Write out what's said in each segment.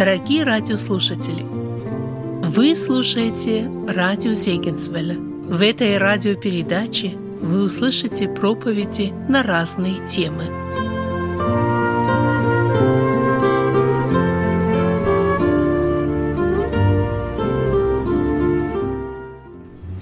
Дорогие радиослушатели, вы слушаете радио Зегенсвелля. В этой радиопередаче вы услышите проповеди на разные темы.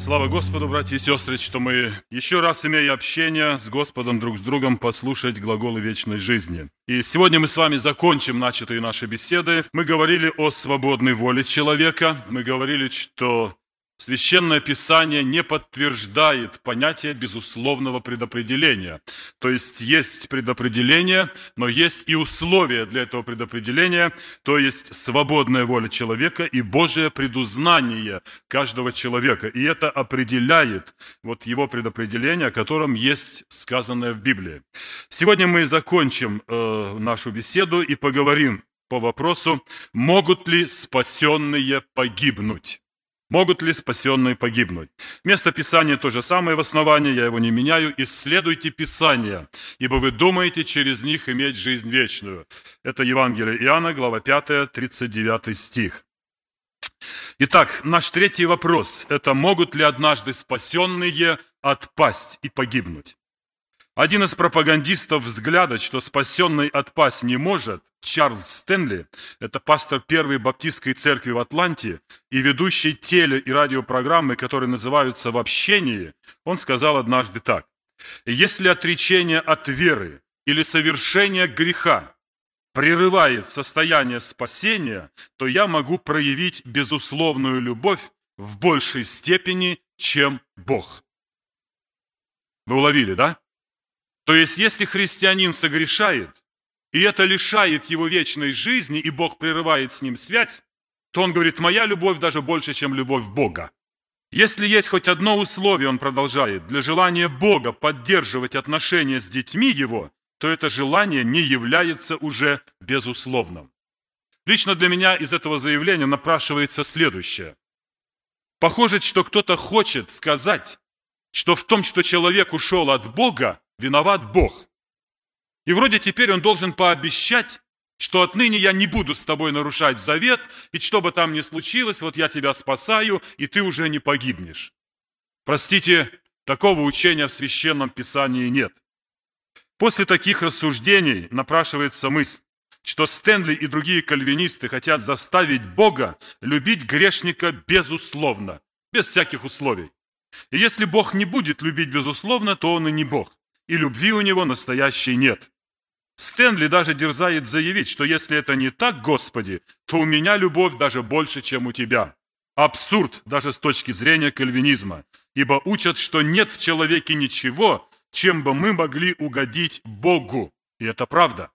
Слава Господу, братья и сестры, что мы еще раз, имея общение с Господом друг с другом, послушать глаголы вечной жизни. И сегодня мы с вами закончим начатые наши беседы. Мы говорили о свободной воле человека. Мы говорили, что Священное Писание не подтверждает понятие безусловного предопределения. То есть есть предопределение, но есть и условия для этого предопределения, то есть свободная воля человека и Божие предузнание каждого человека. И это определяет вот его предопределение, о котором есть сказанное в Библии. Сегодня мы закончим э, нашу беседу и поговорим по вопросу, могут ли спасенные погибнуть. Могут ли спасенные погибнуть? Место Писания то же самое в основании, я его не меняю. Исследуйте Писания, ибо вы думаете через них иметь жизнь вечную. Это Евангелие Иоанна, глава 5, 39 стих. Итак, наш третий вопрос – это могут ли однажды спасенные отпасть и погибнуть? Один из пропагандистов взгляда, что спасенный отпасть не может, Чарльз Стэнли, это пастор первой баптистской церкви в Атланте и ведущий теле- и радиопрограммы, которые называются «В общении», он сказал однажды так. «Если отречение от веры или совершение греха прерывает состояние спасения, то я могу проявить безусловную любовь в большей степени, чем Бог». Вы уловили, да? То есть, если христианин согрешает, и это лишает его вечной жизни, и Бог прерывает с ним связь, то он говорит, моя любовь даже больше, чем любовь Бога. Если есть хоть одно условие, он продолжает, для желания Бога поддерживать отношения с детьми его, то это желание не является уже безусловным. Лично для меня из этого заявления напрашивается следующее. Похоже, что кто-то хочет сказать, что в том, что человек ушел от Бога, виноват Бог. И вроде теперь он должен пообещать, что отныне я не буду с тобой нарушать завет, и что бы там ни случилось, вот я тебя спасаю, и ты уже не погибнешь. Простите, такого учения в Священном Писании нет. После таких рассуждений напрашивается мысль, что Стэнли и другие кальвинисты хотят заставить Бога любить грешника безусловно, без всяких условий. И если Бог не будет любить безусловно, то он и не Бог и любви у него настоящей нет. Стэнли даже дерзает заявить, что если это не так, Господи, то у меня любовь даже больше, чем у Тебя. Абсурд даже с точки зрения кальвинизма, ибо учат, что нет в человеке ничего, чем бы мы могли угодить Богу. И это правда.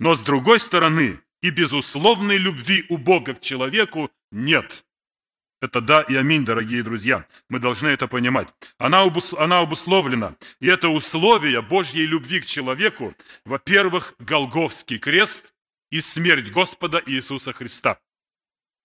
Но с другой стороны, и безусловной любви у Бога к человеку нет. Это да и аминь, дорогие друзья. Мы должны это понимать. Она, обус... она обусловлена. И это условие Божьей любви к человеку, во-первых, Голговский крест и смерть Господа Иисуса Христа.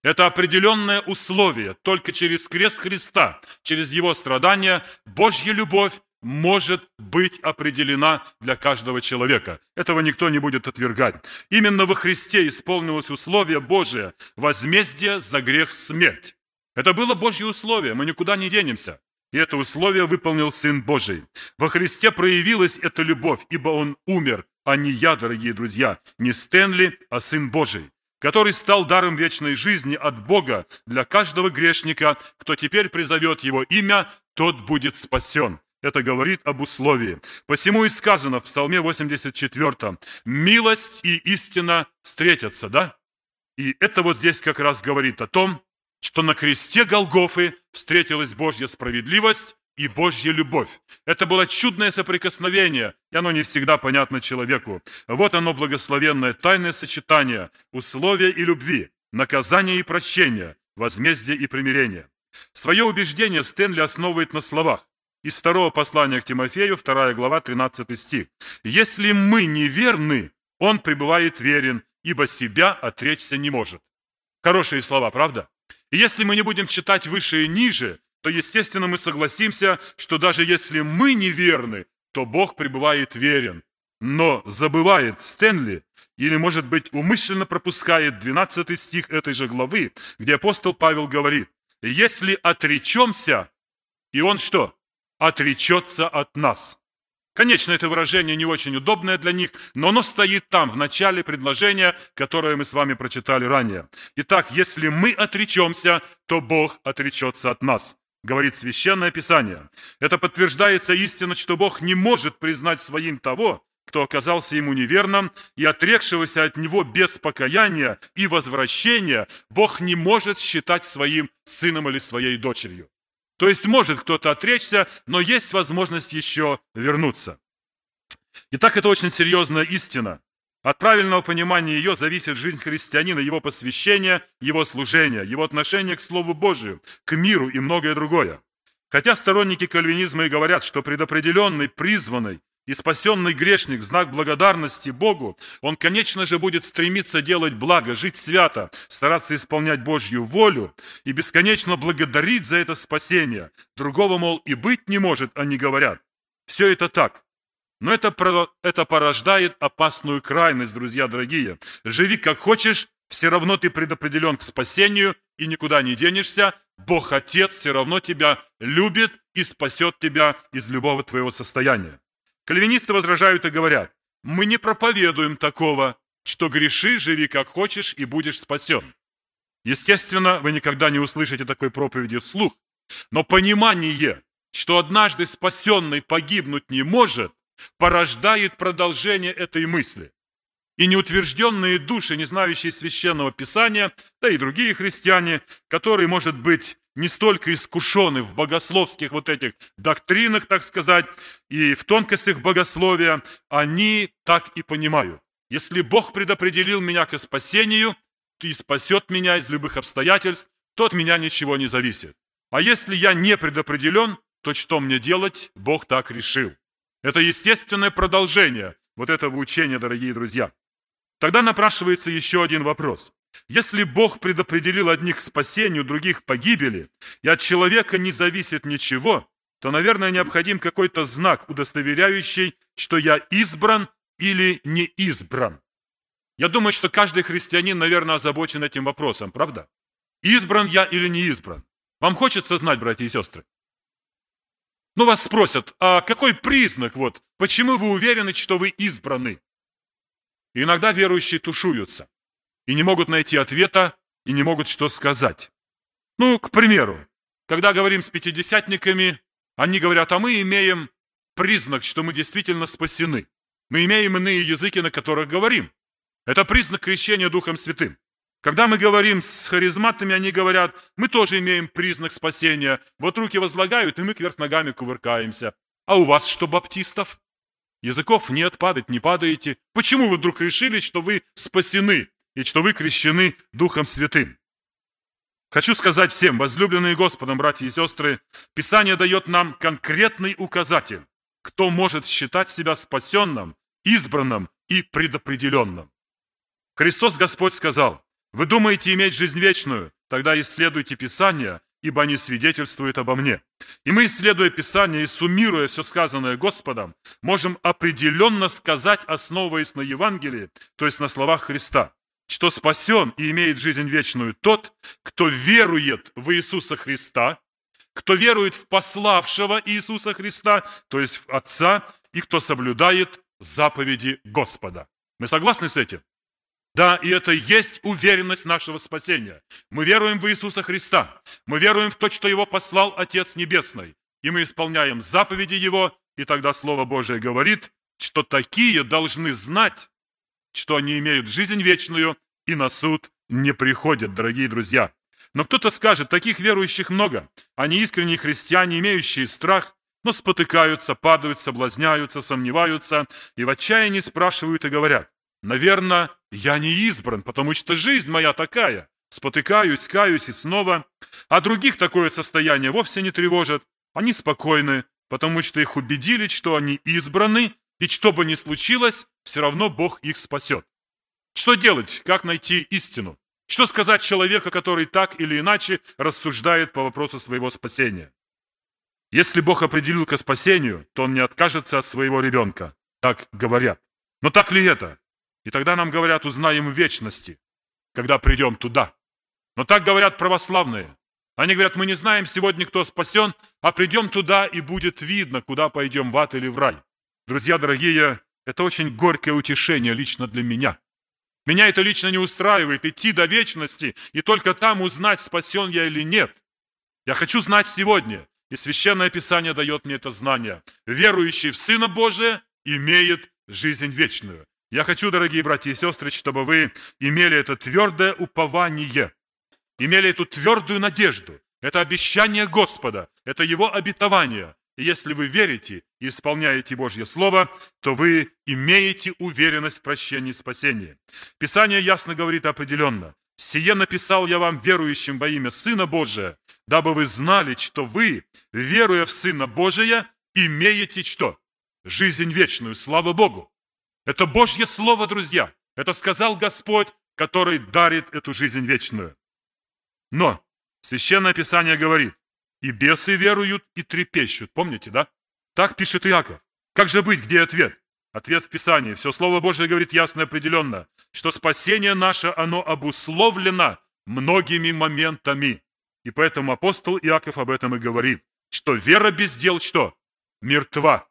Это определенное условие. Только через крест Христа, через Его страдания, Божья любовь может быть определена для каждого человека. Этого никто не будет отвергать. Именно во Христе исполнилось условие Божие – возмездие за грех смерть. Это было Божье условие, мы никуда не денемся. И это условие выполнил Сын Божий. Во Христе проявилась эта любовь, ибо Он умер, а не я, дорогие друзья, не Стэнли, а Сын Божий, который стал даром вечной жизни от Бога для каждого грешника, кто теперь призовет Его имя, тот будет спасен. Это говорит об условии. Посему и сказано в Псалме 84, «Милость и истина встретятся», да? И это вот здесь как раз говорит о том, что на кресте Голгофы встретилась Божья справедливость и Божья любовь. Это было чудное соприкосновение, и оно не всегда понятно человеку. Вот оно благословенное тайное сочетание условия и любви, наказания и прощения, возмездия и примирения. Свое убеждение Стэнли основывает на словах. Из второго послания к Тимофею, 2 глава, 13 стих. «Если мы неверны, он пребывает верен, ибо себя отречься не может». Хорошие слова, правда? И если мы не будем читать выше и ниже, то, естественно, мы согласимся, что даже если мы неверны, то Бог пребывает верен. но забывает Стэнли, или, может быть, умышленно пропускает 12 стих этой же главы, где апостол Павел говорит, «Если отречемся, и он что? Отречется от нас». Конечно, это выражение не очень удобное для них, но оно стоит там, в начале предложения, которое мы с вами прочитали ранее. Итак, если мы отречемся, то Бог отречется от нас говорит Священное Писание. Это подтверждается истина, что Бог не может признать своим того, кто оказался ему неверным, и отрекшегося от него без покаяния и возвращения, Бог не может считать своим сыном или своей дочерью. То есть может кто-то отречься, но есть возможность еще вернуться. Итак, это очень серьезная истина. От правильного понимания ее зависит жизнь христианина, его посвящение, его служение, его отношение к Слову Божию, к миру и многое другое. Хотя сторонники кальвинизма и говорят, что предопределенный, призванный и спасенный грешник знак благодарности Богу, он, конечно же, будет стремиться делать благо, жить свято, стараться исполнять Божью волю и бесконечно благодарить за это спасение. Другого, мол, и быть не может, они говорят. Все это так. Но это, это порождает опасную крайность, друзья дорогие. Живи как хочешь, все равно ты предопределен к спасению и никуда не денешься. Бог Отец все равно тебя любит и спасет тебя из любого твоего состояния. Кальвинисты возражают и говорят, мы не проповедуем такого, что греши, живи как хочешь и будешь спасен. Естественно, вы никогда не услышите такой проповеди вслух, но понимание, что однажды спасенный погибнуть не может, порождает продолжение этой мысли. И неутвержденные души, не знающие священного писания, да и другие христиане, которые, может быть, не столько искушены в богословских вот этих доктринах, так сказать, и в тонкостях богословия, они так и понимают. Если Бог предопределил меня к спасению, и спасет меня из любых обстоятельств, то от меня ничего не зависит. А если я не предопределен, то что мне делать? Бог так решил. Это естественное продолжение вот этого учения, дорогие друзья. Тогда напрашивается еще один вопрос. Если Бог предопределил одних к спасению, других к погибели, и от человека не зависит ничего, то, наверное, необходим какой-то знак, удостоверяющий, что я избран или не избран. Я думаю, что каждый христианин, наверное, озабочен этим вопросом, правда? Избран я или не избран? Вам хочется знать, братья и сестры? Ну, вас спросят, а какой признак, вот, почему вы уверены, что вы избраны? И иногда верующие тушуются и не могут найти ответа, и не могут что сказать. Ну, к примеру, когда говорим с пятидесятниками, они говорят, а мы имеем признак, что мы действительно спасены. Мы имеем иные языки, на которых говорим. Это признак крещения Духом Святым. Когда мы говорим с харизматами, они говорят, мы тоже имеем признак спасения. Вот руки возлагают, и мы кверх ногами кувыркаемся. А у вас что, баптистов? Языков нет, падать не падаете. Почему вы вдруг решили, что вы спасены и что вы крещены Духом Святым? Хочу сказать всем, возлюбленные Господом, братья и сестры, Писание дает нам конкретный указатель, кто может считать себя спасенным, избранным и предопределенным. Христос Господь сказал, вы думаете иметь жизнь вечную? Тогда исследуйте Писание, ибо они свидетельствуют обо мне. И мы, исследуя Писание и суммируя все сказанное Господом, можем определенно сказать, основываясь на Евангелии, то есть на словах Христа, что спасен и имеет жизнь вечную тот, кто верует в Иисуса Христа, кто верует в пославшего Иисуса Христа, то есть в Отца, и кто соблюдает заповеди Господа. Мы согласны с этим? Да, и это есть уверенность нашего спасения. Мы веруем в Иисуса Христа. Мы веруем в то, что Его послал Отец Небесный. И мы исполняем заповеди Его, и тогда Слово Божие говорит, что такие должны знать, что они имеют жизнь вечную и на суд не приходят, дорогие друзья. Но кто-то скажет, таких верующих много. Они искренние христиане, имеющие страх, но спотыкаются, падают, соблазняются, сомневаются и в отчаянии спрашивают и говорят, Наверное, я не избран, потому что жизнь моя такая. Спотыкаюсь, каюсь и снова. А других такое состояние вовсе не тревожит. Они спокойны, потому что их убедили, что они избраны, и что бы ни случилось, все равно Бог их спасет. Что делать? Как найти истину? Что сказать человеку, который так или иначе рассуждает по вопросу своего спасения? Если Бог определил к спасению, то он не откажется от своего ребенка. Так говорят. Но так ли это? И тогда нам говорят, узнаем вечности, когда придем туда. Но так говорят православные. Они говорят, мы не знаем сегодня, кто спасен, а придем туда, и будет видно, куда пойдем, в ад или в рай. Друзья дорогие, это очень горькое утешение лично для меня. Меня это лично не устраивает, идти до вечности и только там узнать, спасен я или нет. Я хочу знать сегодня, и Священное Писание дает мне это знание. Верующий в Сына Божия имеет жизнь вечную. Я хочу, дорогие братья и сестры, чтобы вы имели это твердое упование, имели эту твердую надежду. Это обещание Господа, это Его обетование. Если вы верите и исполняете Божье Слово, то вы имеете уверенность в прощении и спасении. Писание ясно говорит определенно. «Сие написал я вам, верующим во имя Сына Божия, дабы вы знали, что вы, веруя в Сына Божия, имеете что? Жизнь вечную. Слава Богу! Это Божье Слово, друзья. Это сказал Господь, который дарит эту жизнь вечную. Но Священное Писание говорит, и бесы веруют и трепещут. Помните, да? Так пишет Иаков. Как же быть? Где ответ? Ответ в Писании. Все Слово Божие говорит ясно и определенно, что спасение наше, оно обусловлено многими моментами. И поэтому апостол Иаков об этом и говорит, что вера без дел что? Мертва.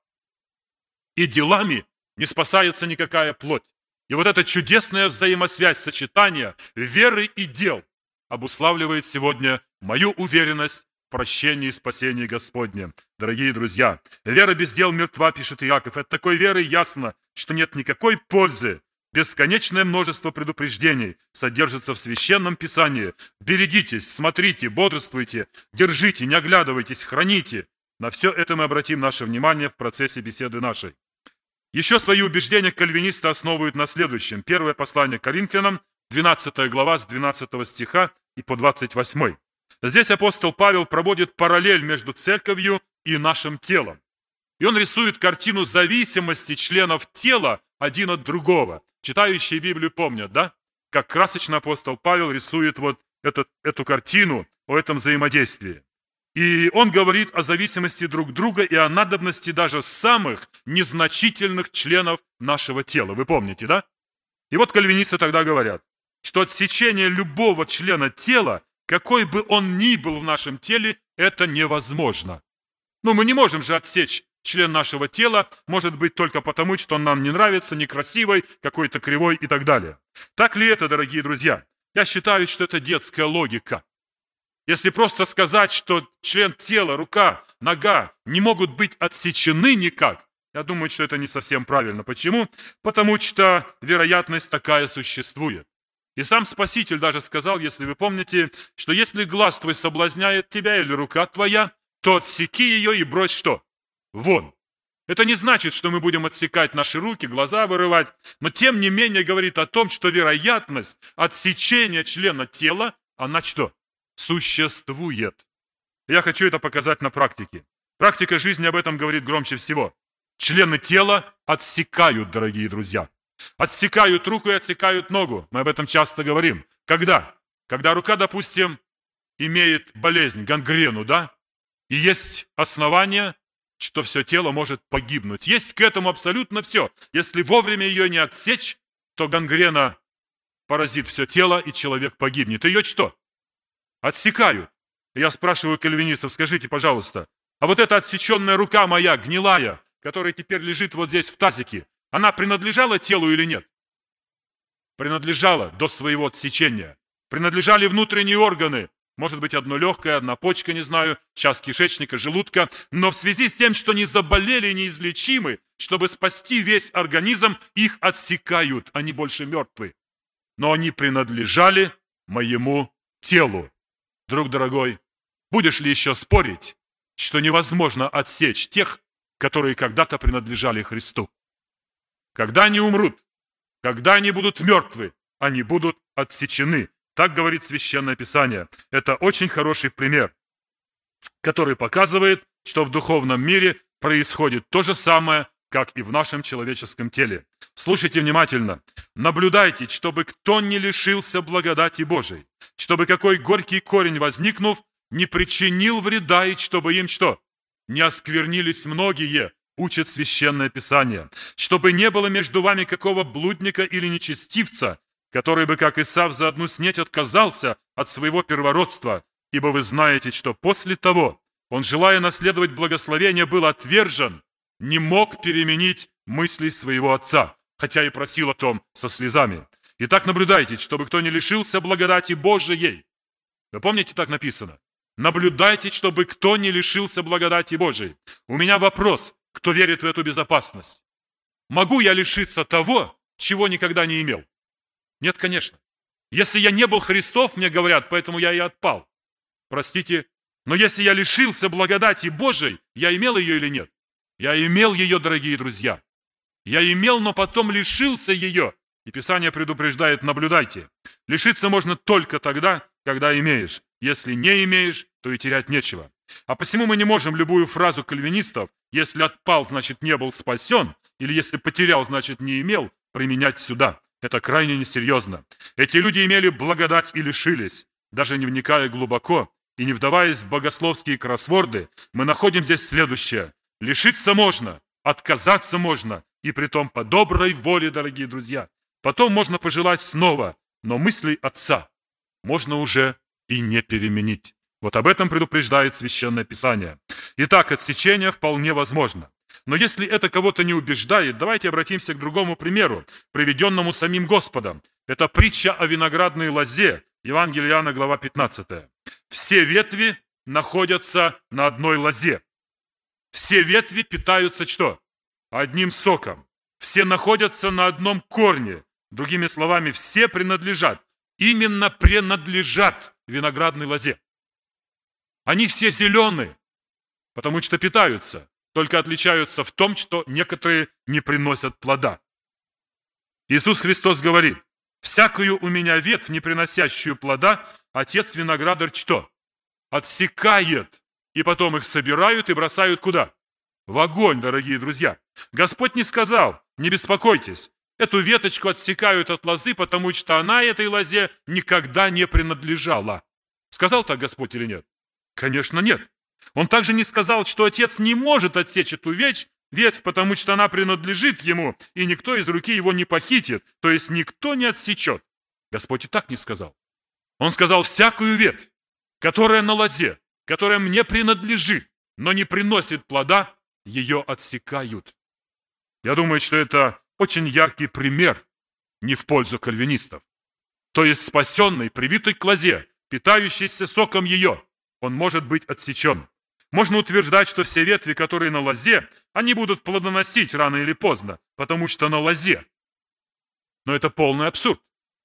И делами не спасается никакая плоть. И вот эта чудесная взаимосвязь, сочетание веры и дел обуславливает сегодня мою уверенность прощении и спасении Господне. Дорогие друзья, вера без дел мертва, пишет Иаков. От такой веры ясно, что нет никакой пользы. Бесконечное множество предупреждений содержится в Священном Писании. Берегитесь, смотрите, бодрствуйте, держите, не оглядывайтесь, храните. На все это мы обратим наше внимание в процессе беседы нашей. Еще свои убеждения кальвинисты основывают на следующем. Первое послание Коринфянам, 12 глава с 12 стиха и по 28. Здесь апостол Павел проводит параллель между церковью и нашим телом. И он рисует картину зависимости членов тела один от другого. Читающие Библию помнят, да? Как красочно апостол Павел рисует вот этот, эту картину о этом взаимодействии. И он говорит о зависимости друг друга и о надобности даже самых незначительных членов нашего тела. Вы помните, да? И вот кальвинисты тогда говорят, что отсечение любого члена тела, какой бы он ни был в нашем теле, это невозможно. Ну, мы не можем же отсечь член нашего тела, может быть только потому, что он нам не нравится, некрасивый, какой-то кривой и так далее. Так ли это, дорогие друзья? Я считаю, что это детская логика. Если просто сказать, что член тела, рука, нога не могут быть отсечены никак, я думаю, что это не совсем правильно. Почему? Потому что вероятность такая существует. И сам Спаситель даже сказал, если вы помните, что если глаз твой соблазняет тебя или рука твоя, то отсеки ее и брось что? Вон. Это не значит, что мы будем отсекать наши руки, глаза вырывать, но тем не менее говорит о том, что вероятность отсечения члена тела, она что? существует. Я хочу это показать на практике. Практика жизни об этом говорит громче всего. Члены тела отсекают, дорогие друзья. Отсекают руку и отсекают ногу. Мы об этом часто говорим. Когда? Когда рука, допустим, имеет болезнь, гангрену, да? И есть основания, что все тело может погибнуть. Есть к этому абсолютно все. Если вовремя ее не отсечь, то гангрена поразит все тело, и человек погибнет. Ее что? Отсекают. Я спрашиваю кальвинистов, скажите, пожалуйста, а вот эта отсеченная рука моя, гнилая, которая теперь лежит вот здесь в тазике, она принадлежала телу или нет? Принадлежала до своего отсечения. Принадлежали внутренние органы. Может быть, одно легкое, одна почка, не знаю, часть кишечника, желудка. Но в связи с тем, что они заболели неизлечимы, чтобы спасти весь организм, их отсекают, они больше мертвы. Но они принадлежали моему телу. Друг дорогой, будешь ли еще спорить, что невозможно отсечь тех, которые когда-то принадлежали Христу? Когда они умрут, когда они будут мертвы, они будут отсечены. Так говорит Священное Писание. Это очень хороший пример, который показывает, что в духовном мире происходит то же самое, как и в нашем человеческом теле. Слушайте внимательно. Наблюдайте, чтобы кто не лишился благодати Божией, чтобы какой горький корень, возникнув, не причинил вреда, и чтобы им что? Не осквернились многие, учит Священное Писание, чтобы не было между вами какого блудника или нечестивца, который бы, как Исав, за одну снеть отказался от своего первородства, ибо вы знаете, что после того он, желая наследовать благословение, был отвержен, не мог переменить мысли своего отца, хотя и просил о том со слезами. Итак, наблюдайте, чтобы кто не лишился благодати Божией. Вы помните, так написано? Наблюдайте, чтобы кто не лишился благодати Божией. У меня вопрос, кто верит в эту безопасность? Могу я лишиться того, чего никогда не имел? Нет, конечно. Если я не был Христов, мне говорят, поэтому я и отпал. Простите, но если я лишился благодати Божией, я имел ее или нет? Я имел ее, дорогие друзья. Я имел, но потом лишился ее. И Писание предупреждает, наблюдайте. Лишиться можно только тогда, когда имеешь. Если не имеешь, то и терять нечего. А посему мы не можем любую фразу кальвинистов «если отпал, значит не был спасен» или «если потерял, значит не имел» применять сюда. Это крайне несерьезно. Эти люди имели благодать и лишились. Даже не вникая глубоко и не вдаваясь в богословские кроссворды, мы находим здесь следующее. Лишиться можно, отказаться можно, и притом по доброй воле, дорогие друзья. Потом можно пожелать снова, но мыслей Отца можно уже и не переменить. Вот об этом предупреждает Священное Писание. Итак, отсечение вполне возможно. Но если это кого-то не убеждает, давайте обратимся к другому примеру, приведенному самим Господом. Это притча о виноградной лозе, Евангелие Иоанна, глава 15. Все ветви находятся на одной лозе. Все ветви питаются что? Одним соком. Все находятся на одном корне. Другими словами, все принадлежат. Именно принадлежат виноградной лозе. Они все зеленые, потому что питаются только отличаются в том, что некоторые не приносят плода. Иисус Христос говорит, «Всякую у меня ветвь, не приносящую плода, отец виноградарь что? Отсекает, и потом их собирают и бросают куда? В огонь, дорогие друзья. Господь не сказал, не беспокойтесь, эту веточку отсекают от лозы, потому что она этой лозе никогда не принадлежала. Сказал так Господь или нет? Конечно, нет. Он также не сказал, что отец не может отсечь эту ветвь, ветвь, потому что она принадлежит ему, и никто из руки его не похитит, то есть никто не отсечет. Господь и так не сказал. Он сказал, всякую ветвь, которая на лозе, которая мне принадлежит, но не приносит плода, ее отсекают. Я думаю, что это очень яркий пример не в пользу кальвинистов. То есть спасенный, привитый к лозе, питающийся соком ее, он может быть отсечен. Можно утверждать, что все ветви, которые на лозе, они будут плодоносить рано или поздно, потому что на лозе. Но это полный абсурд.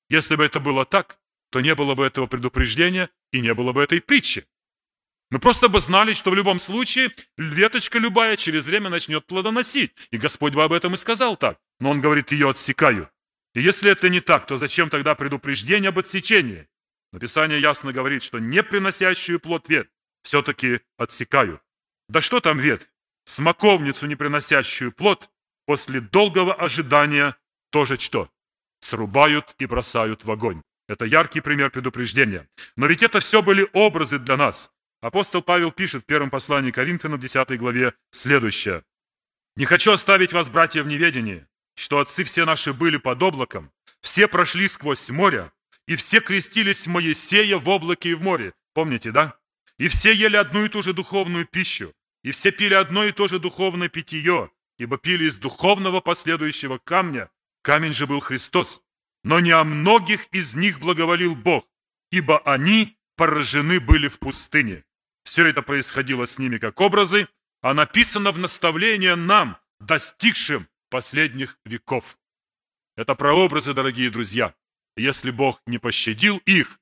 Если бы это было так, то не было бы этого предупреждения и не было бы этой притчи. Мы просто бы знали, что в любом случае веточка любая через время начнет плодоносить. И Господь бы об этом и сказал так. Но Он говорит, ее отсекаю. И если это не так, то зачем тогда предупреждение об отсечении? Но Писание ясно говорит, что не приносящую плод ветвь все-таки отсекают. Да что там ветвь? Смоковницу, не приносящую плод, после долгого ожидания тоже что? Срубают и бросают в огонь. Это яркий пример предупреждения. Но ведь это все были образы для нас. Апостол Павел пишет в первом послании Коринфянам, 10 главе, следующее. «Не хочу оставить вас, братья, в неведении, что отцы все наши были под облаком, все прошли сквозь море, и все крестились Моисея в облаке и в море». Помните, да? И все ели одну и ту же духовную пищу, и все пили одно и то же духовное питье, ибо пили из духовного последующего камня. Камень же был Христос. Но не о многих из них благоволил Бог, ибо они поражены были в пустыне. Все это происходило с ними как образы, а написано в наставление нам, достигшим последних веков. Это прообразы, дорогие друзья. Если Бог не пощадил их,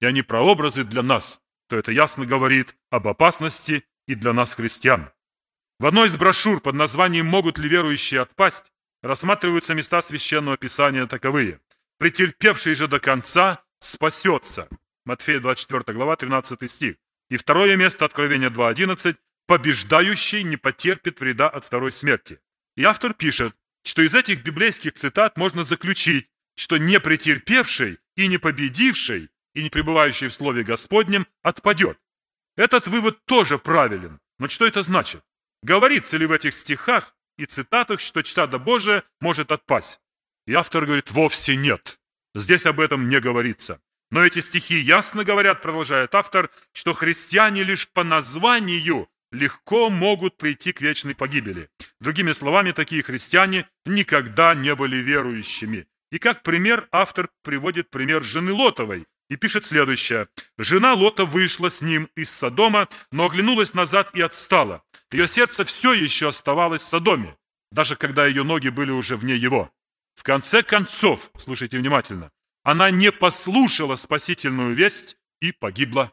и они прообразы для нас, то это ясно говорит об опасности и для нас, христиан. В одной из брошюр под названием «Могут ли верующие отпасть» рассматриваются места Священного Писания таковые. «Претерпевший же до конца спасется». Матфея 24 глава, 13 стих. И второе место Откровения 2.11. «Побеждающий не потерпит вреда от второй смерти». И автор пишет, что из этих библейских цитат можно заключить, что не претерпевший и не победивший и не пребывающий в Слове Господнем отпадет. Этот вывод тоже правилен. Но что это значит? Говорится ли в этих стихах, и цитатах, что чтада Божия может отпасть. И автор говорит, вовсе нет. Здесь об этом не говорится. Но эти стихи ясно говорят, продолжает автор, что христиане лишь по названию легко могут прийти к вечной погибели. Другими словами, такие христиане никогда не были верующими. И как пример автор приводит пример жены Лотовой и пишет следующее. «Жена Лота вышла с ним из Содома, но оглянулась назад и отстала. Ее сердце все еще оставалось в Содоме, даже когда ее ноги были уже вне его. В конце концов, слушайте внимательно, она не послушала спасительную весть и погибла.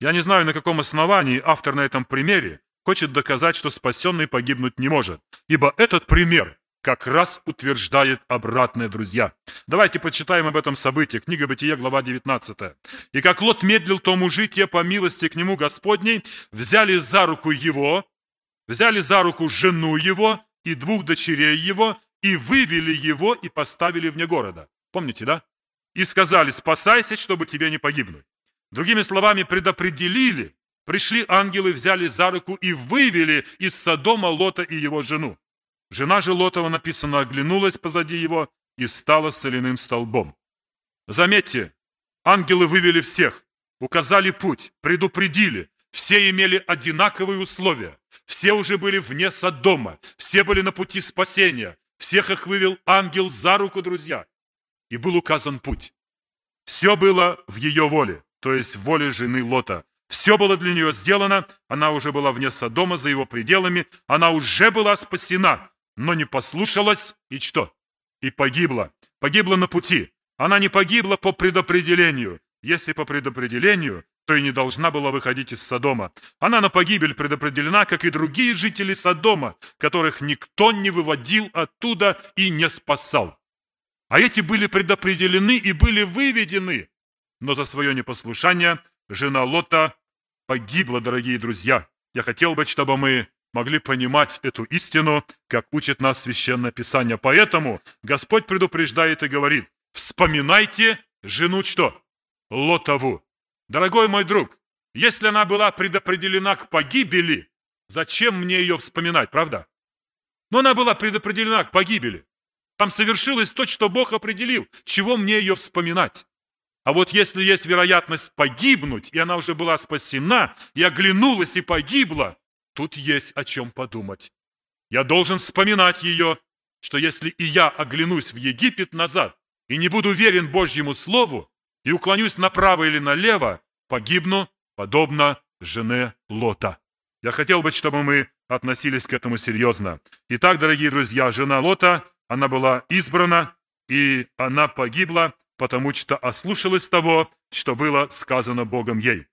Я не знаю, на каком основании автор на этом примере хочет доказать, что спасенный погибнуть не может, ибо этот пример как раз утверждает обратное, друзья. Давайте почитаем об этом событии. Книга Бытия, глава 19. «И как Лот медлил, то мужи те, по милости к нему Господней, взяли за руку его, взяли за руку жену его и двух дочерей его, и вывели его и поставили вне города». Помните, да? «И сказали, спасайся, чтобы тебе не погибнуть». Другими словами, предопределили, пришли ангелы, взяли за руку и вывели из Содома Лота и его жену. Жена же Лотова, написано, оглянулась позади его и стала соляным столбом. Заметьте, ангелы вывели всех, указали путь, предупредили. Все имели одинаковые условия. Все уже были вне Содома. Все были на пути спасения. Всех их вывел ангел за руку, друзья. И был указан путь. Все было в ее воле то есть в воле жены Лота. Все было для нее сделано, она уже была вне Содома, за его пределами, она уже была спасена, но не послушалась и что? И погибла. Погибла на пути. Она не погибла по предопределению. Если по предопределению, то и не должна была выходить из Содома. Она на погибель предопределена, как и другие жители Содома, которых никто не выводил оттуда и не спасал. А эти были предопределены и были выведены но за свое непослушание жена Лота погибла, дорогие друзья. Я хотел бы, чтобы мы могли понимать эту истину, как учит нас Священное Писание. Поэтому Господь предупреждает и говорит, вспоминайте жену что? Лотову. Дорогой мой друг, если она была предопределена к погибели, зачем мне ее вспоминать, правда? Но она была предопределена к погибели. Там совершилось то, что Бог определил. Чего мне ее вспоминать? А вот если есть вероятность погибнуть, и она уже была спасена, и оглянулась и погибла, тут есть о чем подумать. Я должен вспоминать ее, что если и я оглянусь в Египет назад и не буду верен Божьему Слову, и уклонюсь направо или налево, погибну, подобно жене Лота. Я хотел бы, чтобы мы относились к этому серьезно. Итак, дорогие друзья, жена Лота, она была избрана, и она погибла, потому что ослушалась того, что было сказано Богом ей.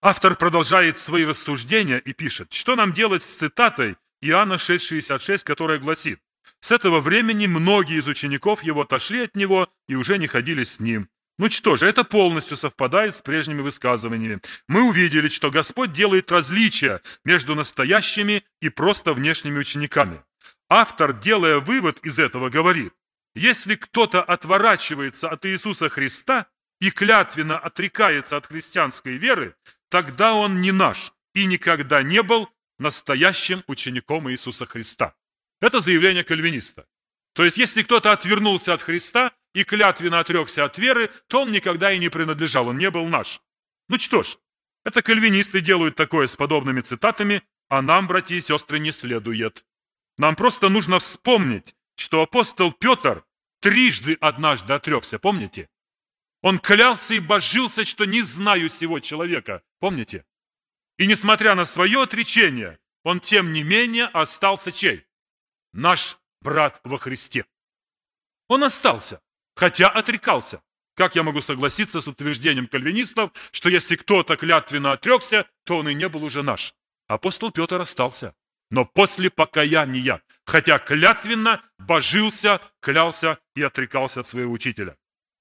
Автор продолжает свои рассуждения и пишет, что нам делать с цитатой Иоанна 6,66, которая гласит, «С этого времени многие из учеников его отошли от него и уже не ходили с ним». Ну что же, это полностью совпадает с прежними высказываниями. Мы увидели, что Господь делает различия между настоящими и просто внешними учениками. Автор, делая вывод из этого, говорит, если кто-то отворачивается от Иисуса Христа и клятвенно отрекается от христианской веры, тогда он не наш и никогда не был настоящим учеником Иисуса Христа. Это заявление кальвиниста. То есть, если кто-то отвернулся от Христа и клятвенно отрекся от веры, то он никогда и не принадлежал, он не был наш. Ну что ж, это кальвинисты делают такое с подобными цитатами, а нам, братья и сестры, не следует. Нам просто нужно вспомнить, что апостол Петр трижды однажды отрекся, помните? Он клялся и божился, что не знаю сего человека, помните? И несмотря на свое отречение, он тем не менее остался чей? Наш брат во Христе. Он остался, хотя отрекался. Как я могу согласиться с утверждением кальвинистов, что если кто-то клятвенно отрекся, то он и не был уже наш? Апостол Петр остался но после покаяния, хотя клятвенно божился, клялся и отрекался от своего учителя.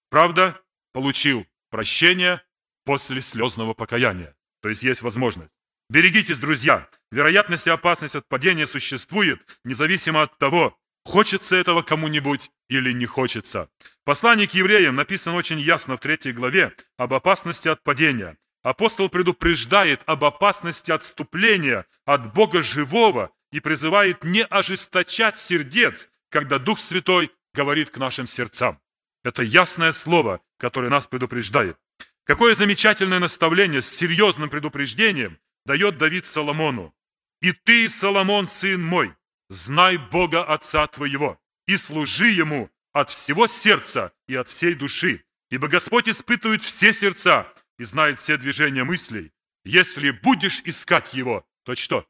Правда, получил прощение после слезного покаяния. То есть есть возможность. Берегитесь, друзья. Вероятность и опасность от падения существует, независимо от того, хочется этого кому-нибудь или не хочется. Послание к евреям написано очень ясно в третьей главе об опасности от падения. Апостол предупреждает об опасности отступления от Бога живого и призывает не ожесточать сердец, когда Дух Святой говорит к нашим сердцам. Это ясное слово, которое нас предупреждает. Какое замечательное наставление с серьезным предупреждением дает Давид Соломону. «И ты, Соломон, сын мой, знай Бога Отца твоего, и служи Ему от всего сердца и от всей души, ибо Господь испытывает все сердца и знает все движения мыслей. Если будешь искать Его, то что?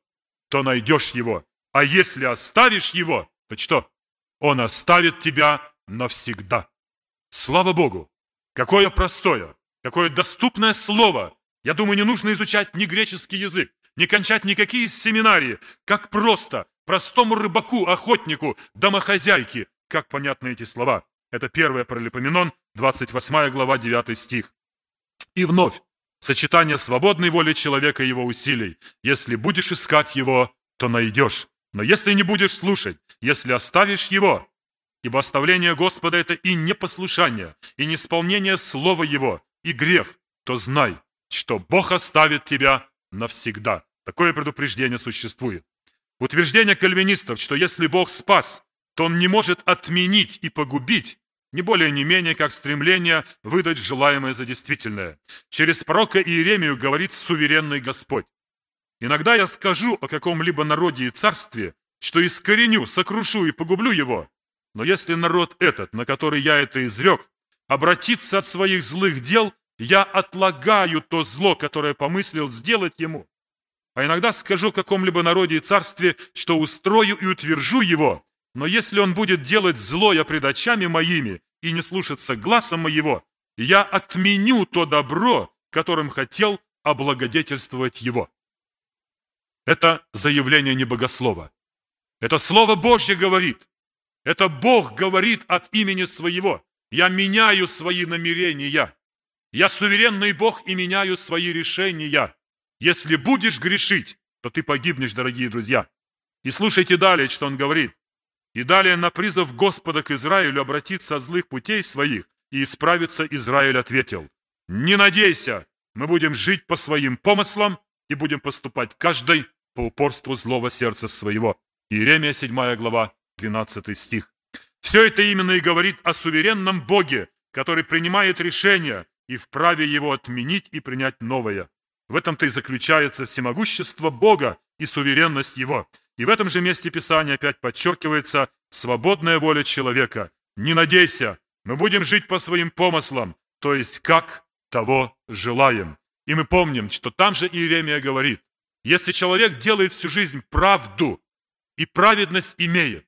То найдешь Его. А если оставишь Его, то что? Он оставит тебя навсегда. Слава Богу! Какое простое, какое доступное слово. Я думаю, не нужно изучать ни греческий язык, не кончать никакие семинарии. Как просто, простому рыбаку, охотнику, домохозяйке, как понятны эти слова. Это 1 Паралипоменон, 28 глава, 9 стих. И вновь, сочетание свободной воли человека и его усилий. Если будешь искать его, то найдешь. Но если не будешь слушать, если оставишь его, ибо оставление Господа – это и непослушание, и неисполнение слова Его, и грех, то знай, что Бог оставит тебя навсегда. Такое предупреждение существует. Утверждение кальвинистов, что если Бог спас, то Он не может отменить и погубить, не более не менее, как стремление выдать желаемое за действительное. Через пророка Иеремию говорит суверенный Господь. Иногда я скажу о каком-либо народе и царстве, что искореню, сокрушу и погублю его. Но если народ этот, на который я это изрек, обратится от своих злых дел, я отлагаю то зло, которое помыслил сделать ему. А иногда скажу каком-либо народе и царстве, что устрою и утвержу его. Но если он будет делать злое пред очами моими и не слушаться глазом моего, я отменю то добро, которым хотел облагодетельствовать его. Это заявление не богослова. Это Слово Божье говорит. Это Бог говорит от имени своего. Я меняю свои намерения. Я суверенный Бог и меняю свои решения. Если будешь грешить, то ты погибнешь, дорогие друзья. И слушайте далее, что он говорит. И далее на призыв Господа к Израилю обратиться от злых путей своих, и исправиться Израиль ответил. Не надейся, мы будем жить по своим помыслам и будем поступать каждый по упорству злого сердца своего. Иеремия 7 глава, 12 стих. Все это именно и говорит о суверенном Боге, который принимает решение и вправе его отменить и принять новое. В этом-то и заключается всемогущество Бога и суверенность Его. И в этом же месте Писания опять подчеркивается свободная воля человека. Не надейся, мы будем жить по своим помыслам, то есть как того желаем. И мы помним, что там же Иеремия говорит, если человек делает всю жизнь правду и праведность имеет,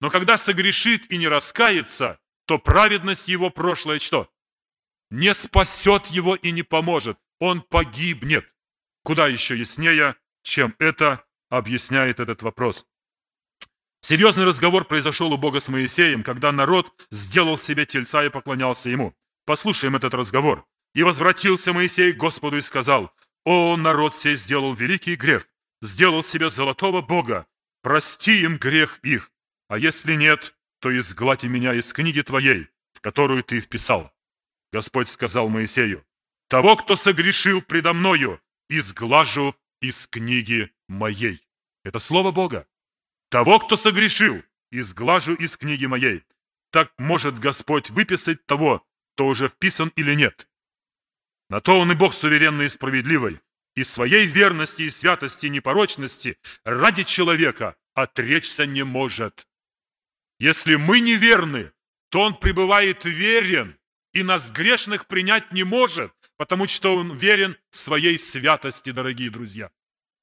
но когда согрешит и не раскается, то праведность его прошлое что? Не спасет его и не поможет. Он погибнет. Куда еще яснее, чем это объясняет этот вопрос. Серьезный разговор произошел у Бога с Моисеем, когда народ сделал себе тельца и поклонялся ему. Послушаем этот разговор. «И возвратился Моисей к Господу и сказал, о, народ сей сделал великий грех, сделал себе золотого Бога, прости им грех их, а если нет, то изгладь меня из книги твоей, в которую ты вписал. Господь сказал Моисею, того, кто согрешил предо мною, изглажу из книги моей. Это слово Бога. Того, кто согрешил, изглажу из книги моей. Так может Господь выписать того, кто уже вписан или нет. На то он и Бог суверенный и справедливый, и своей верности и святости и непорочности ради человека отречься не может. Если мы неверны, то он пребывает верен и нас грешных принять не может, потому что он верен своей святости, дорогие друзья.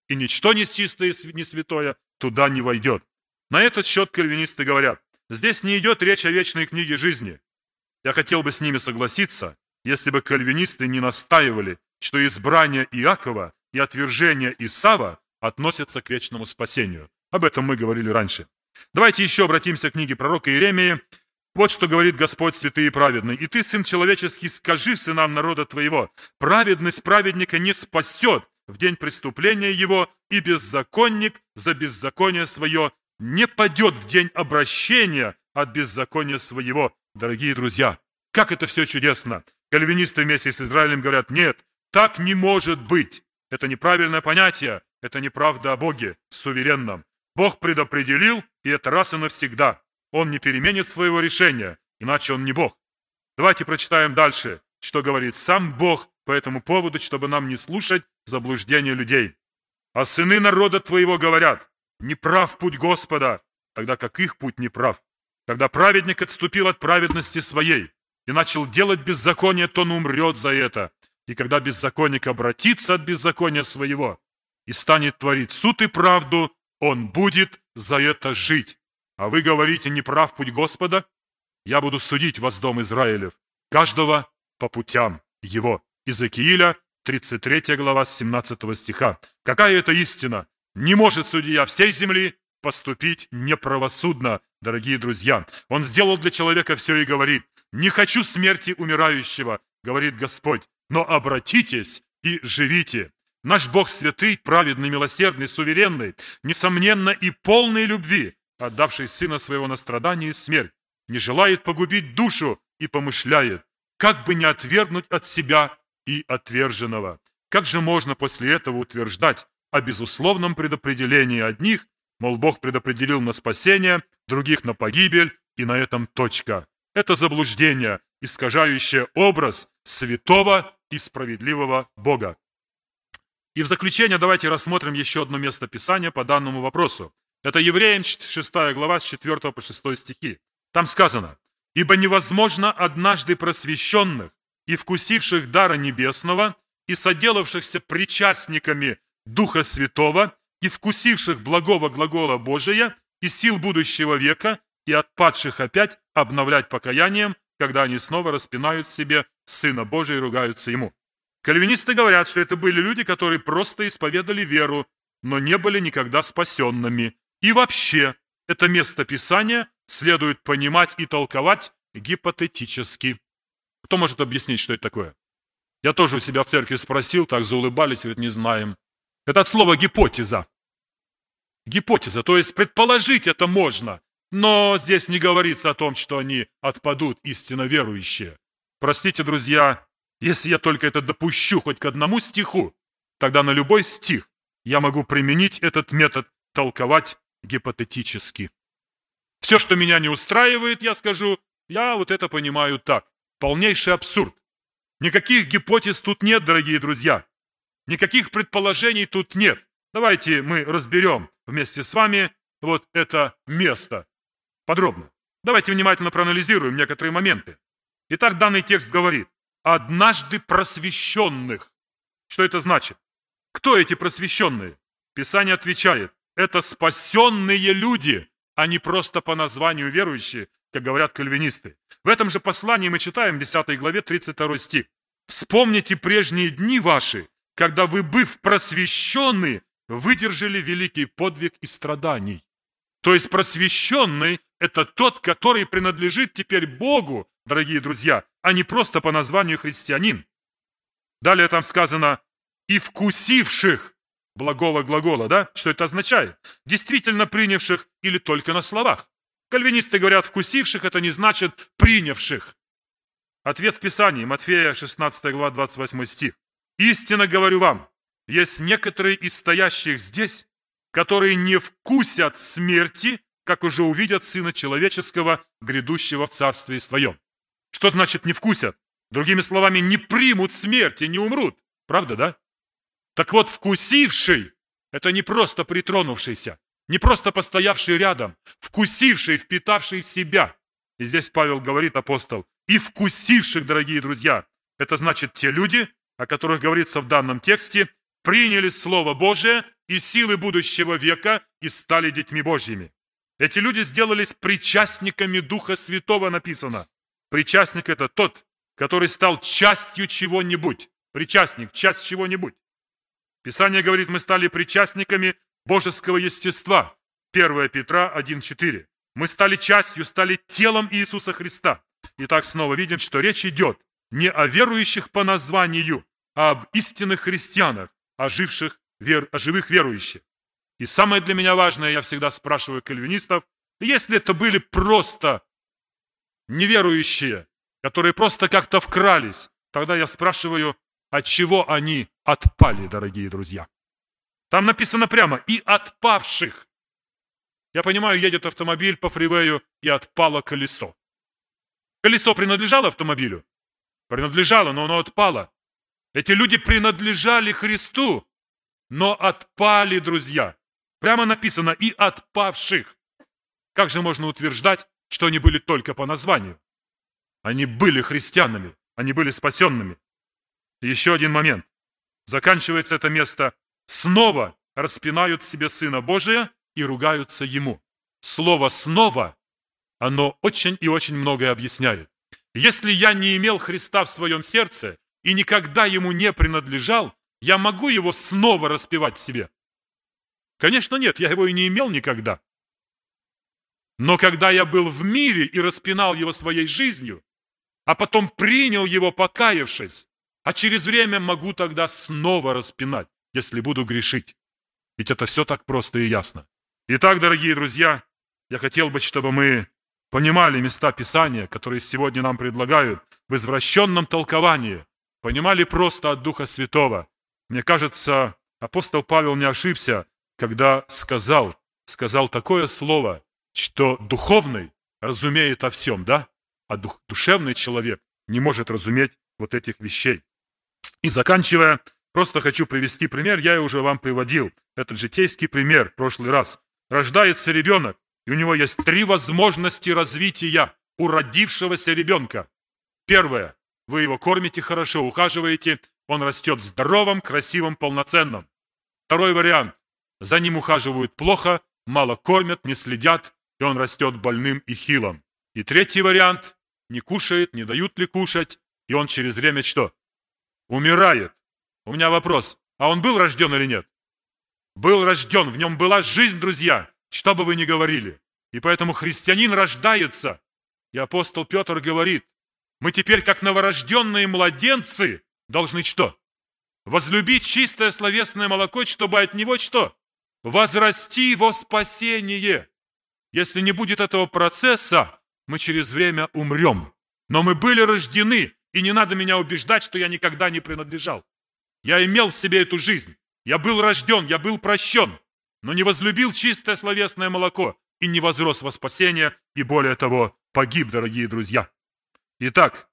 И ничто нечистое и не святое туда не войдет. На этот счет кальвинисты говорят, здесь не идет речь о вечной книге жизни. Я хотел бы с ними согласиться, если бы кальвинисты не настаивали, что избрание Иакова и отвержение Исава относятся к вечному спасению. Об этом мы говорили раньше. Давайте еще обратимся к книге пророка Иеремии. Вот что говорит Господь святый и праведный. «И ты, сын человеческий, скажи сынам народа твоего, праведность праведника не спасет в день преступления его, и беззаконник за беззаконие свое не падет в день обращения от беззакония своего». Дорогие друзья, как это все чудесно! Кальвинисты вместе с Израилем говорят, нет, так не может быть. Это неправильное понятие, это неправда о Боге, суверенном. Бог предопределил, и это раз и навсегда. Он не переменит своего решения, иначе он не Бог. Давайте прочитаем дальше, что говорит сам Бог по этому поводу, чтобы нам не слушать заблуждения людей. А сыны народа твоего говорят, не прав путь Господа, тогда как их путь не прав. Когда праведник отступил от праведности своей и начал делать беззаконие, то он умрет за это. И когда беззаконник обратится от беззакония своего и станет творить суд и правду, он будет за это жить. А вы говорите, не прав путь Господа? Я буду судить вас, дом Израилев, каждого по путям его. Иезекииля, 33 глава, 17 стиха. Какая это истина? Не может судья всей земли поступить неправосудно, дорогие друзья. Он сделал для человека все и говорит, «Не хочу смерти умирающего», говорит Господь, «но обратитесь и живите». Наш Бог святый, праведный, милосердный, суверенный, несомненно и полный любви, отдавший Сына Своего на страдание и смерть, не желает погубить душу и помышляет, как бы не отвергнуть от себя и отверженного. Как же можно после этого утверждать о безусловном предопределении одних, мол, Бог предопределил на спасение, других на погибель, и на этом точка. Это заблуждение, искажающее образ святого и справедливого Бога. И в заключение давайте рассмотрим еще одно место Писания по данному вопросу. Это Евреям 6 глава с 4 по 6 стихи. Там сказано, «Ибо невозможно однажды просвещенных и вкусивших дара небесного и соделавшихся причастниками Духа Святого и вкусивших благого глагола Божия и сил будущего века и отпадших опять обновлять покаянием, когда они снова распинают себе Сына Божия и ругаются Ему». Кальвинисты говорят, что это были люди, которые просто исповедали веру, но не были никогда спасенными. И вообще, это место Писания следует понимать и толковать гипотетически. Кто может объяснить, что это такое? Я тоже у себя в церкви спросил, так заулыбались, говорят, не знаем. Это от слова гипотеза. Гипотеза, то есть предположить это можно, но здесь не говорится о том, что они отпадут истинно верующие. Простите, друзья, если я только это допущу хоть к одному стиху, тогда на любой стих я могу применить этот метод толковать гипотетически. Все, что меня не устраивает, я скажу, я вот это понимаю так. Полнейший абсурд. Никаких гипотез тут нет, дорогие друзья. Никаких предположений тут нет. Давайте мы разберем вместе с вами вот это место подробно. Давайте внимательно проанализируем некоторые моменты. Итак, данный текст говорит, однажды просвещенных. Что это значит? Кто эти просвещенные? Писание отвечает, это спасенные люди, а не просто по названию верующие, как говорят кальвинисты. В этом же послании мы читаем в 10 главе 32 стих. «Вспомните прежние дни ваши, когда вы, быв просвещенны, выдержали великий подвиг и страданий». То есть просвещенный – это тот, который принадлежит теперь Богу, дорогие друзья, а не просто по названию христианин. Далее там сказано «и вкусивших» благого глагола, да? Что это означает? Действительно принявших или только на словах? Кальвинисты говорят «вкусивших» – это не значит «принявших». Ответ в Писании, Матфея 16 глава 28 стих. «Истинно говорю вам, есть некоторые из стоящих здесь, которые не вкусят смерти, как уже увидят Сына Человеческого, грядущего в Царстве Своем». Что значит не вкусят? Другими словами, не примут смерти, не умрут. Правда, да? Так вот, вкусивший – это не просто притронувшийся, не просто постоявший рядом, вкусивший, впитавший в себя. И здесь Павел говорит, апостол, и вкусивших, дорогие друзья. Это значит те люди, о которых говорится в данном тексте, приняли Слово Божие и силы будущего века и стали детьми Божьими. Эти люди сделались причастниками Духа Святого, написано. Причастник – это тот, который стал частью чего-нибудь. Причастник – часть чего-нибудь. Писание говорит, мы стали причастниками божеского естества. 1 Петра 1.4. Мы стали частью, стали телом Иисуса Христа. Итак, снова видим, что речь идет не о верующих по названию, а об истинных христианах, о, живших, вер, о живых верующих. И самое для меня важное, я всегда спрашиваю кальвинистов, если это были просто неверующие, которые просто как-то вкрались, тогда я спрашиваю, от чего они отпали, дорогие друзья? Там написано прямо, и отпавших. Я понимаю, едет автомобиль по фривею, и отпало колесо. Колесо принадлежало автомобилю? Принадлежало, но оно отпало. Эти люди принадлежали Христу, но отпали, друзья. Прямо написано «и отпавших». Как же можно утверждать, что они были только по названию? Они были христианами, они были спасенными. Еще один момент. Заканчивается это место. Снова распинают себе Сына Божия и ругаются Ему. Слово «снова» оно очень и очень многое объясняет. Если я не имел Христа в своем сердце и никогда Ему не принадлежал, я могу Его снова распевать себе? Конечно, нет, я его и не имел никогда. Но когда я был в мире и распинал его своей жизнью, а потом принял его, покаявшись, а через время могу тогда снова распинать, если буду грешить. Ведь это все так просто и ясно. Итак, дорогие друзья, я хотел бы, чтобы мы понимали места Писания, которые сегодня нам предлагают в извращенном толковании, понимали просто от Духа Святого. Мне кажется, апостол Павел не ошибся, когда сказал, сказал такое слово, что духовный разумеет о всем, да? А дух, душевный человек не может разуметь вот этих вещей. И заканчивая, просто хочу привести пример, я уже вам приводил этот житейский пример в прошлый раз. Рождается ребенок, и у него есть три возможности развития у родившегося ребенка. Первое. Вы его кормите хорошо, ухаживаете, он растет здоровым, красивым, полноценным. Второй вариант. За ним ухаживают плохо, мало кормят, не следят, и он растет больным и хилым. И третий вариант. Не кушает, не дают ли кушать, и он через время что? умирает. У меня вопрос, а он был рожден или нет? Был рожден, в нем была жизнь, друзья, что бы вы ни говорили. И поэтому христианин рождается. И апостол Петр говорит, мы теперь, как новорожденные младенцы, должны что? Возлюбить чистое словесное молоко, чтобы от него что? Возрасти во спасение. Если не будет этого процесса, мы через время умрем. Но мы были рождены, и не надо меня убеждать, что я никогда не принадлежал. Я имел в себе эту жизнь. Я был рожден, я был прощен, но не возлюбил чистое словесное молоко и не возрос во спасение, и более того, погиб, дорогие друзья. Итак,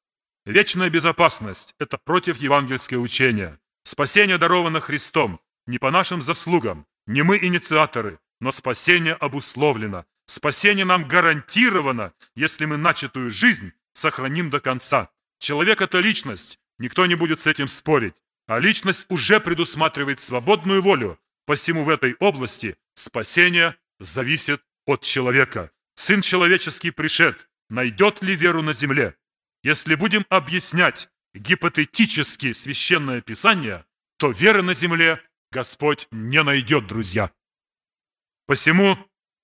вечная безопасность – это против евангельское учение. Спасение даровано Христом, не по нашим заслугам, не мы инициаторы, но спасение обусловлено. Спасение нам гарантировано, если мы начатую жизнь сохраним до конца. Человек – это личность, никто не будет с этим спорить. А личность уже предусматривает свободную волю. Посему в этой области спасение зависит от человека. Сын человеческий пришед, найдет ли веру на земле? Если будем объяснять гипотетически священное писание, то веры на земле Господь не найдет, друзья. Посему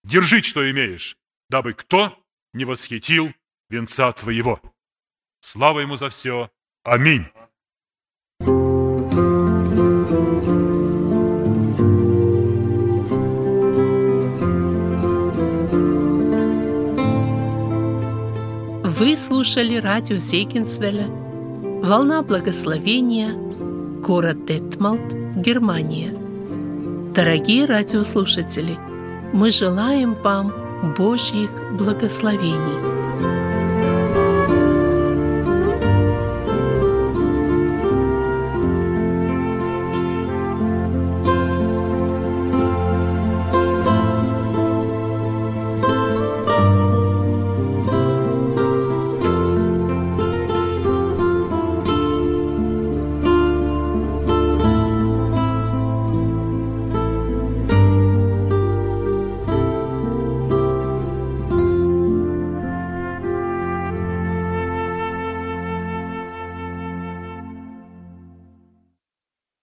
держи, что имеешь, дабы кто не восхитил венца твоего. Слава Ему за все. Аминь. Вы слушали радио Зейгенсвелля «Волна благословения», город Детмалт, Германия. Дорогие радиослушатели, мы желаем вам Божьих благословений.